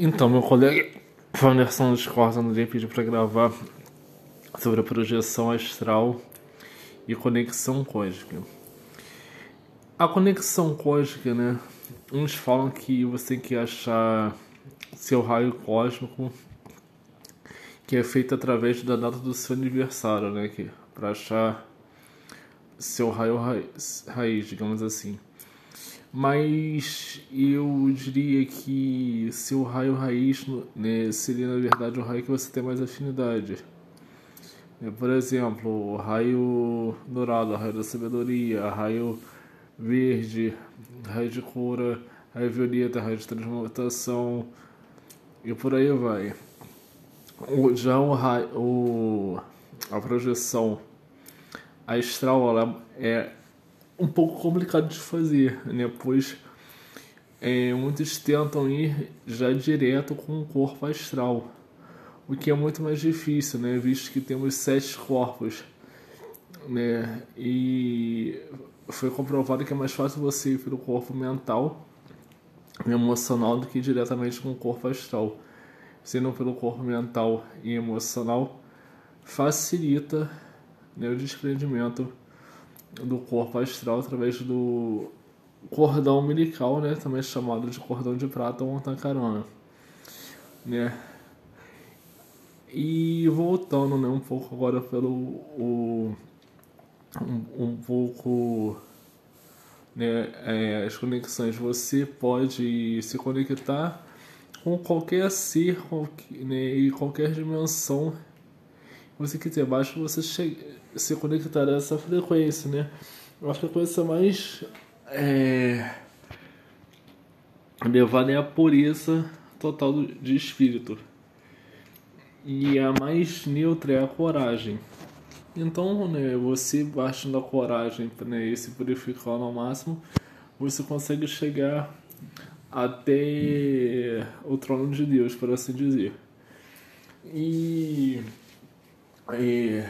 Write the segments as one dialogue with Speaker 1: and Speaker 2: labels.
Speaker 1: Então, meu colega Wanderson Discorda no dia pediu para gravar sobre a projeção astral e conexão cósmica. A conexão cósmica, né? Uns falam que você tem que achar seu raio cósmico, que é feito através da data do seu aniversário, né? Que para achar seu raio raiz, digamos assim. Mas eu diria que seu raio raiz né, seria na verdade o raio que você tem mais afinidade. É, por exemplo, o raio dourado, o raio da sabedoria, raio verde, raio de cura, raio violeta, raio de transmutação e por aí vai. Já o raio, o, a projeção astral ela é um pouco complicado de fazer, né? Pois é, muitos tentam ir já direto com o corpo astral, o que é muito mais difícil, né? Visto que temos sete corpos, né? E foi comprovado que é mais fácil você ir pelo corpo mental e emocional do que diretamente com o corpo astral. Sendo pelo corpo mental e emocional, facilita né, o desprendimento do corpo astral através do cordão umbilical, né, também chamado de cordão de prata ou montancarona, né. E voltando, né, um pouco agora pelo o, um, um pouco né, é, as conexões, você pode se conectar com qualquer ser qualquer, né, e qualquer dimensão você quiser, basta você se conectar a essa frequência, né? A frequência mais é, elevada é a pureza total de espírito. E a mais neutra é a coragem. Então, né, você baixando a coragem né, e se purificando ao máximo, você consegue chegar até o trono de Deus, por assim dizer. E e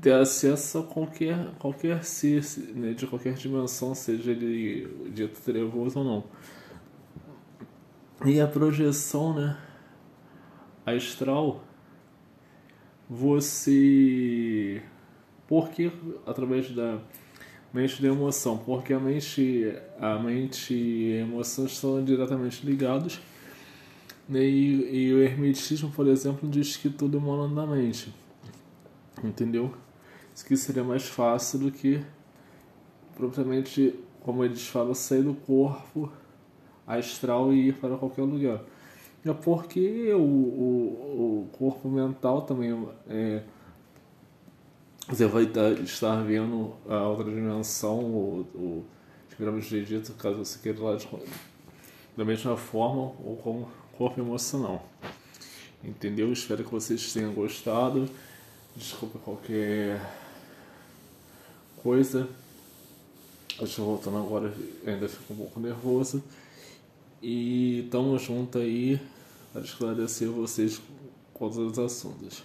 Speaker 1: ter acesso a qualquer, qualquer ser né, de qualquer dimensão, seja ele dito trevoso ou não. E a projeção né, astral, você. Porque através da mente da emoção, porque a mente, a mente e a emoção estão diretamente ligados e, e o hermetismo, por exemplo, diz que tudo emana da mente. Entendeu? Isso que seria mais fácil do que propriamente, como eles falam, sair do corpo astral e ir para qualquer lugar. É porque o, o, o corpo mental também é, você vai estar vendo a outra dimensão, o, o digamos de Egito, caso você queira lá de, da mesma forma ou como corpo emocional. Entendeu? Espero que vocês tenham gostado. Desculpa qualquer coisa. Estou voltando agora, ainda fico um pouco nervoso. E estamos juntos aí para esclarecer vocês com os assuntos.